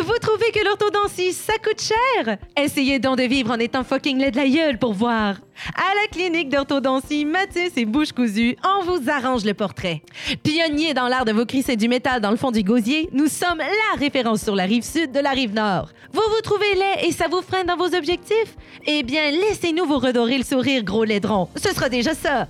Vous trouvez que l'orthodontie, ça coûte cher? Essayez donc de vivre en étant fucking laid de la gueule pour voir. À la clinique d'orthodontie Mathis et Bouche cousue, on vous arrange le portrait. Pionnier dans l'art de vous crisser du métal dans le fond du gosier, nous sommes la référence sur la rive sud de la rive nord. Vous vous trouvez laid et ça vous freine dans vos objectifs? Eh bien, laissez-nous vous redorer le sourire, gros laidron. Ce sera déjà ça.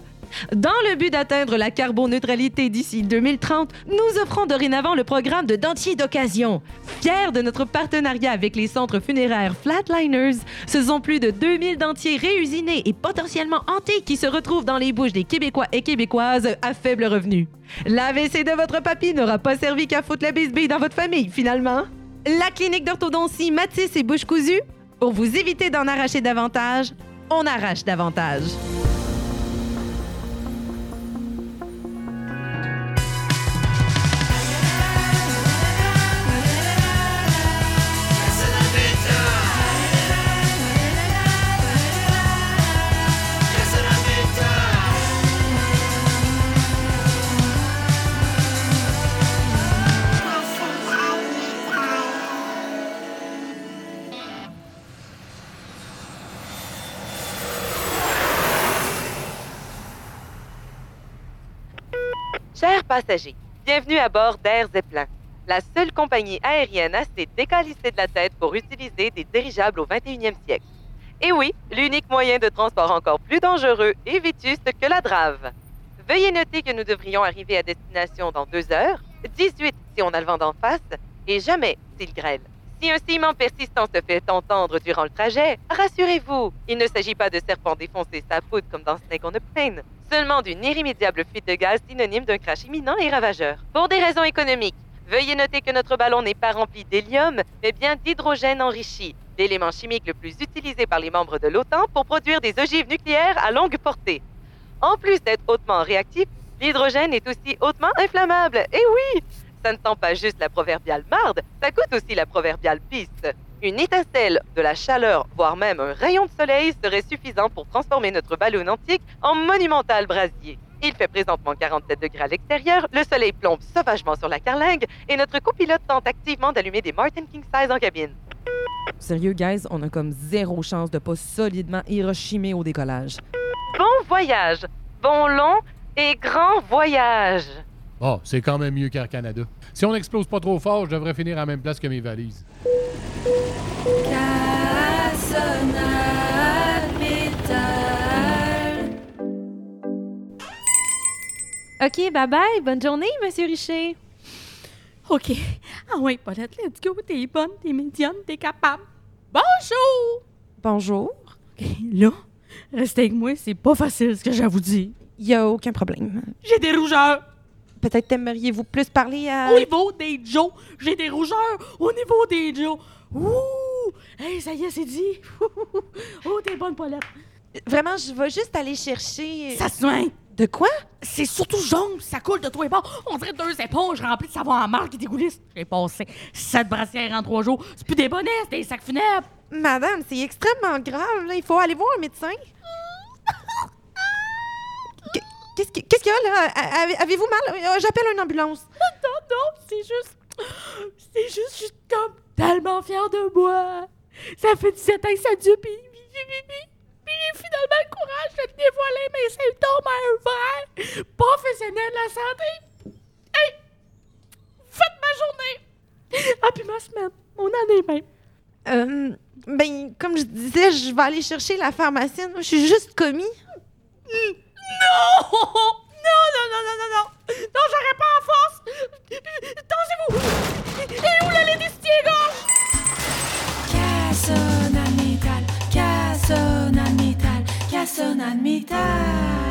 Dans le but d'atteindre la carboneutralité d'ici 2030, nous offrons dorénavant le programme de dentier d'occasion. Fiers de notre partenariat avec les centres funéraires Flatliners, ce sont plus de 2000 dentiers réusinés et potentiellement hantés qui se retrouvent dans les bouches des Québécois et Québécoises à faible revenu. L'AVC de votre papy n'aura pas servi qu'à foutre la bisbille dans votre famille, finalement. La clinique d'orthodontie Matisse et Bouche cousue, pour vous éviter d'en arracher davantage, on arrache davantage. Passagers, bienvenue à bord d'Air Zeppelin, la seule compagnie aérienne assez décalissée de la tête pour utiliser des dirigeables au 21e siècle. Et oui, l'unique moyen de transport encore plus dangereux et vétuste que la drave. Veuillez noter que nous devrions arriver à destination dans deux heures, 18 si on a le vent d'en face, et jamais s'il grêle. Si un ciment persistant se fait entendre durant le trajet, rassurez-vous, il ne s'agit pas de serpent défoncer sa poudre comme dans Snake on a Plane, seulement d'une irrémédiable fuite de gaz synonyme d'un crash imminent et ravageur. Pour des raisons économiques, veuillez noter que notre ballon n'est pas rempli d'hélium, mais bien d'hydrogène enrichi, l'élément chimique le plus utilisé par les membres de l'OTAN pour produire des ogives nucléaires à longue portée. En plus d'être hautement réactif, l'hydrogène est aussi hautement inflammable. Et oui, ça ne sent pas juste la proverbiale marde, ça coûte aussi la proverbiale piste. Une étincelle, de la chaleur, voire même un rayon de soleil serait suffisant pour transformer notre ballon antique en monumental brasier. Il fait présentement 47 degrés à l'extérieur, le soleil plombe sauvagement sur la carlingue et notre copilote tente activement d'allumer des Martin King Size en cabine. Sérieux, guys, on a comme zéro chance de pas solidement Hiroshima au décollage. Bon voyage, bon long et grand voyage. Oh, c'est quand même mieux qu'Air Canada. Si on n'explose pas trop fort, je devrais finir à la même place que mes valises. OK, bye bye. Bonne journée, Monsieur Richer. OK. Ah ouais, Paulette, let's go. T'es bonne, t'es médiane, t'es capable. Bonjour! Bonjour. OK, là, restez avec moi, c'est pas facile ce que j'ai à vous dire. Il y a aucun problème. J'ai des rougeurs. Peut-être aimeriez-vous plus parler à... Au niveau des Joe, j'ai des rougeurs au niveau des Joe. Ouh! Hey, ça y est, c'est dit. oh, t'es bonne, Paulette. Vraiment, je vais juste aller chercher... Ça soigne. De quoi? C'est surtout jaune, ça coule de toi et bord. On dirait deux éponges remplies de savon en marque qui dégoulissent. J'ai passé sept brassières en trois jours. C'est plus des bonnets, c'est des sacs funèbres. Madame, c'est extrêmement grave. Là. Il faut aller voir un médecin. Qu- Qu'est-ce qui- qu'est-ce qu'il y a, là? Avez-vous mal? Euh, J'appelle une ambulance. Non, non, c'est juste. C'est juste, je suis comme tellement fière de moi. Ça fait 17 ans que ça dure, puis. j'ai finalement le courage de dévoiler mes symptômes à un vrai professionnel de la santé. Hey! Faites ma journée! Ah, puis ma semaine. On en est même. Euh, ben, comme je disais, je vais aller chercher la pharmacienne. Je suis juste commis. Non! Non, non, non, non, non, non! J'aurais pas en force! Dansez-vous! Et où la des gorge? Cassonade métal, cassonade métal, cassonade métal.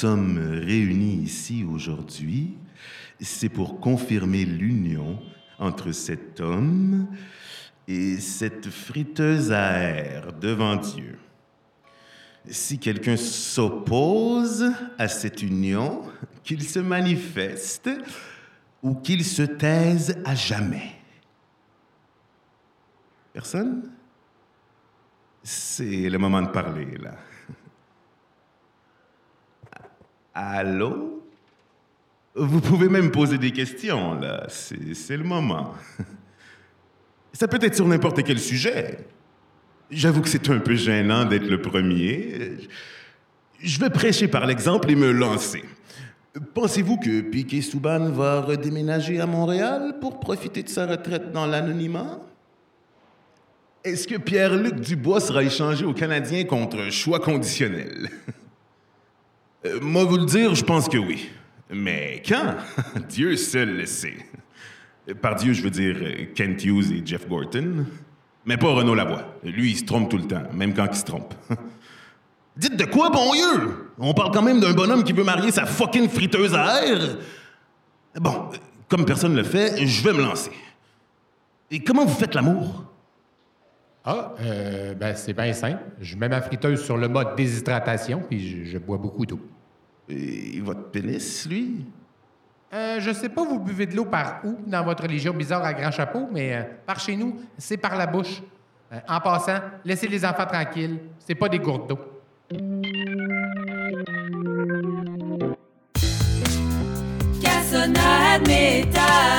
Sommes réunis ici aujourd'hui, c'est pour confirmer l'union entre cet homme et cette friteuse à air devant Dieu. Si quelqu'un s'oppose à cette union, qu'il se manifeste ou qu'il se taise à jamais. Personne? C'est le moment de parler, là. Allô? Vous pouvez même poser des questions, là. C'est le moment. Ça peut être sur n'importe quel sujet. J'avoue que c'est un peu gênant d'être le premier. Je vais prêcher par l'exemple et me lancer. Pensez-vous que Piquet Souban va redéménager à Montréal pour profiter de sa retraite dans l'anonymat? Est-ce que Pierre-Luc Dubois sera échangé au Canadien contre un choix conditionnel? Euh, moi, vous le dire, je pense que oui. Mais quand? Dieu seul le sait. Par Dieu, je veux dire euh, Kent Hughes et Jeff Gorton. Mais pas Renaud Lavoie. Lui, il se trompe tout le temps, même quand il se trompe. Dites de quoi, bon Dieu? On parle quand même d'un bonhomme qui veut marier sa fucking friteuse à air. Bon, euh, comme personne ne le fait, je vais me lancer. Et comment vous faites l'amour? Ah, euh, ben c'est bien simple. Je mets ma friteuse sur le mode déshydratation, puis je, je bois beaucoup d'eau. Et votre pénis, lui? Euh, je sais pas, vous buvez de l'eau par où dans votre religion bizarre à grand chapeau, mais euh, par chez nous, c'est par la bouche. Euh, en passant, laissez les enfants tranquilles. C'est pas des gourdes d'eau. Cassonade métal.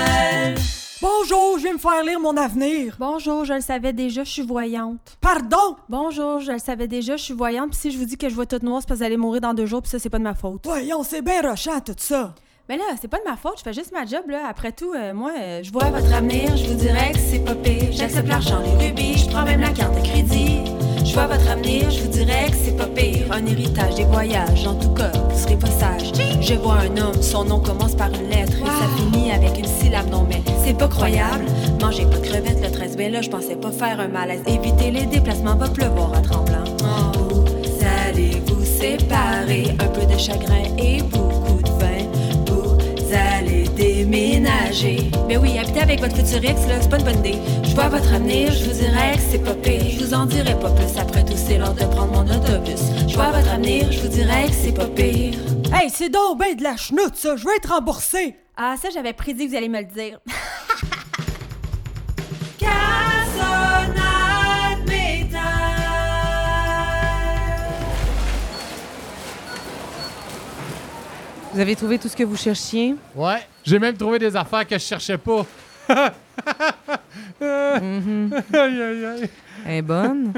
Faire lire mon avenir. Bonjour, je le savais déjà, je suis voyante. Pardon? Bonjour, je le savais déjà, je suis voyante. Puis si je vous dis que je vois toute noire, c'est parce que vous allez mourir dans deux jours, puis ça, c'est pas de ma faute. Voyons, c'est bien rochant tout ça. Mais là, c'est pas de ma faute, je fais juste ma job, là. Après tout, euh, moi, euh, je vois votre avenir, je vous dirais que c'est pas pire. J'accepte l'argent, les rubis, je prends même la carte de crédit. Je vois votre avenir, je vous pas pire. Un héritage, des voyages, en tout cas, vous serez pas sage. Je vois un homme, son nom commence par une lettre et ça finit avec une syllabe non mais c'est pas croyable. Mangez pas de crevettes le 13 mai là, je pensais pas faire un malaise. Évitez les déplacements, va pleuvoir à tremblant. Vous allez vous séparer, un peu de chagrin et. Vous allez déménager. Mais oui, habitez avec votre futur ex, là, c'est pas une bonne idée. Je vois votre avenir, je vous dirais que c'est pas pire. Je vous en dirai pas plus, après tout, c'est l'heure de prendre mon autobus. Je vois votre avenir, je vous dirais que c'est pas pire. Hey, c'est donc ben de la chenoute, ça. Je veux être remboursé. Ah, ça, j'avais prédit que vous allez me le dire. Vous avez trouvé tout ce que vous cherchiez? Ouais. J'ai même trouvé des affaires que je cherchais pas. Mhm. Aïe, aïe, aïe. Elle est bonne.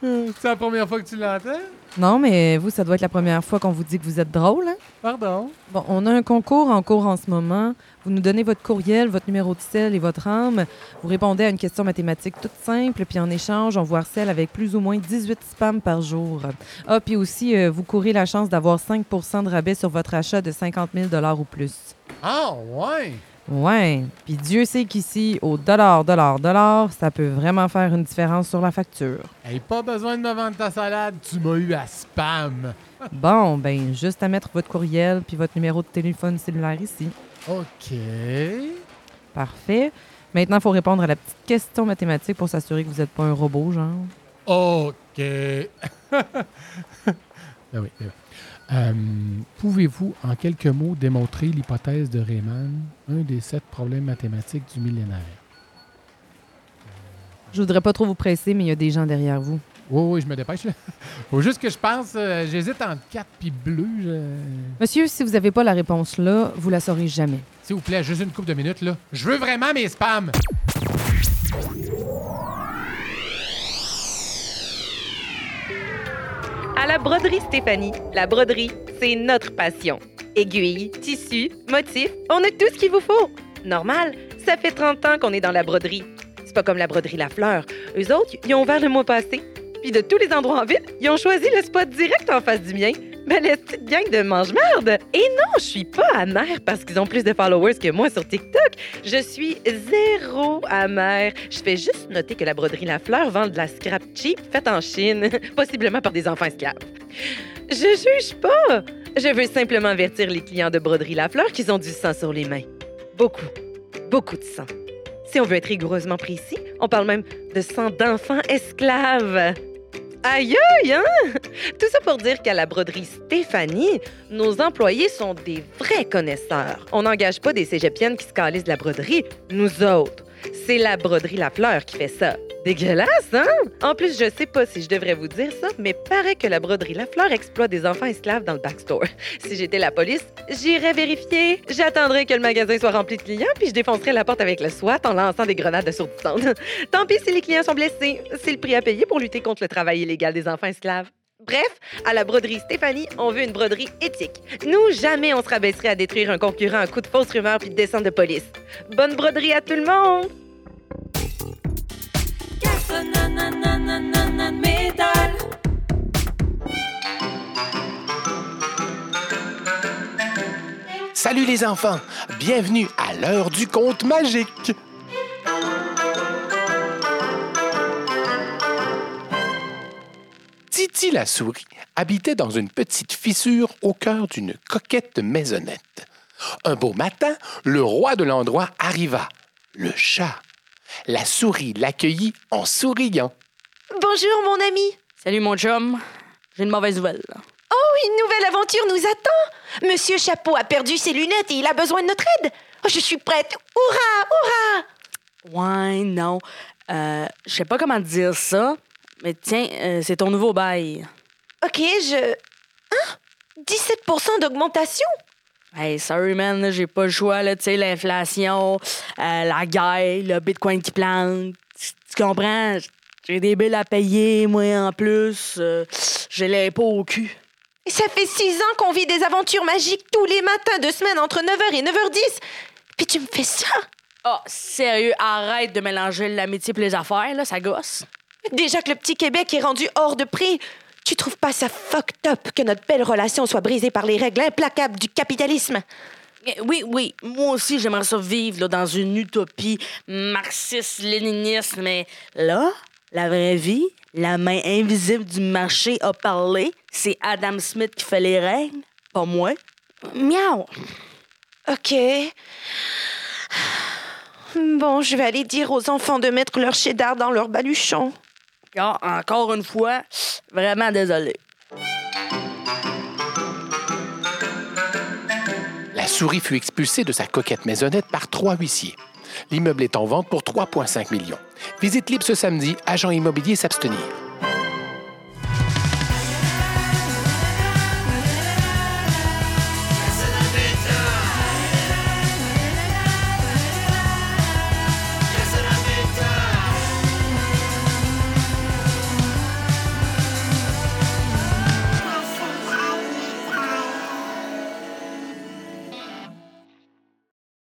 C'est la première fois que tu l'entends? Non, mais vous, ça doit être la première fois qu'on vous dit que vous êtes drôle. hein? Pardon? Bon, on a un concours en cours en ce moment. Vous nous donnez votre courriel, votre numéro de sel et votre âme. Vous répondez à une question mathématique toute simple, puis en échange, on vous harcèle avec plus ou moins 18 spams par jour. Ah, puis aussi, euh, vous courez la chance d'avoir 5% de rabais sur votre achat de 50 000 ou plus. Ah, ouais. Ouais, puis Dieu sait qu'ici, au dollar, dollar, dollar, ça peut vraiment faire une différence sur la facture. Hey, pas besoin de me vendre ta salade, tu m'as eu à spam. Bon, ben, juste à mettre votre courriel puis votre numéro de téléphone cellulaire ici. OK. Parfait. Maintenant, il faut répondre à la petite question mathématique pour s'assurer que vous n'êtes pas un robot, genre. OK. ben oui, ben oui. Euh, Pouvez-vous, en quelques mots, démontrer l'hypothèse de Riemann, un des sept problèmes mathématiques du millénaire? Je voudrais pas trop vous presser, mais il y a des gens derrière vous. Oui, oui, je me dépêche. Faut juste que je pense, euh, j'hésite entre 4 puis bleu. je- Monsieur, si vous n'avez pas la réponse là, vous la saurez jamais. S'il vous plaît, juste une couple de minutes, là. Je veux vraiment mes spams! À la broderie Stéphanie, la broderie, c'est notre passion. Aiguilles, tissus, motifs, on a tout ce qu'il vous faut. Normal, ça fait 30 ans qu'on est dans la broderie. C'est pas comme la broderie La Fleur. Eux autres, ils ont ouvert le mois passé. Puis de tous les endroits en ville, ils ont choisi le spot direct en face du mien. Ben, la petite gang de mange-merde. Et non, je suis pas amère parce qu'ils ont plus de followers que moi sur TikTok. Je suis zéro amère. Je fais juste noter que la broderie La Fleur vend de la scrap cheap faite en Chine, possiblement par des enfants esclaves. Je juge pas. Je veux simplement avertir les clients de broderie La Fleur qu'ils ont du sang sur les mains. Beaucoup, beaucoup de sang. Si on veut être rigoureusement précis, on parle même de sang d'enfants esclaves. Aïe, aïe, hein? Tout ça pour dire qu'à la broderie Stéphanie, nos employés sont des vrais connaisseurs. On n'engage pas des cégepiennes qui se de la broderie, nous autres. C'est la broderie La Fleur qui fait ça. Dégueulasse, hein? En plus, je sais pas si je devrais vous dire ça, mais paraît que la broderie Lafleur exploite des enfants esclaves dans le backstore. Si j'étais la police, j'irais vérifier. J'attendrais que le magasin soit rempli de clients, puis je défoncerais la porte avec le SWAT en lançant des grenades assourdissantes. Tant pis si les clients sont blessés. C'est le prix à payer pour lutter contre le travail illégal des enfants esclaves. Bref, à la broderie Stéphanie, on veut une broderie éthique. Nous, jamais on se rabaisserait à détruire un concurrent à coup de fausses rumeurs puis de descente de police. Bonne broderie à tout le monde! Salut les enfants, bienvenue à l'heure du conte magique. La souris habitait dans une petite fissure au cœur d'une coquette maisonnette. Un beau matin, le roi de l'endroit arriva, le chat. La souris l'accueillit en souriant. Bonjour, mon ami. Salut, mon chum. J'ai une mauvaise nouvelle. Oh, une nouvelle aventure nous attend. Monsieur Chapeau a perdu ses lunettes et il a besoin de notre aide. Oh, je suis prête. Hurrah, hurrah. Ouais, non. Euh, je sais pas comment dire ça, mais tiens, euh, c'est ton nouveau bail. OK, je... Hein? 17% d'augmentation? Hey, sorry, man, j'ai pas le choix, là, tu sais, l'inflation, euh, la guerre, le bitcoin qui plante. Tu comprends? J'ai des billes à payer, moi, en plus. euh, j'ai l'impôt au cul. Et ça fait six ans qu'on vit des aventures magiques tous les matins de semaine entre 9h et 9h10. Puis tu me fais ça? Ah, sérieux, arrête de mélanger l'amitié et les affaires, là, ça gosse. Déjà que le petit Québec est rendu hors de prix, tu trouves pas ça fucked up que notre belle relation soit brisée par les règles implacables du capitalisme? Oui, oui, moi aussi, j'aimerais ça vivre là, dans une utopie marxiste-léniniste, mais là, la vraie vie, la main invisible du marché a parlé. C'est Adam Smith qui fait les règles, pas moi. Miaou! OK. Bon, je vais aller dire aux enfants de mettre leur cheddar dans leur baluchon. Encore une fois, vraiment désolé. La souris fut expulsée de sa coquette maisonnette par trois huissiers. L'immeuble est en vente pour 3,5 millions. Visite libre ce samedi, agent immobilier s'abstenir.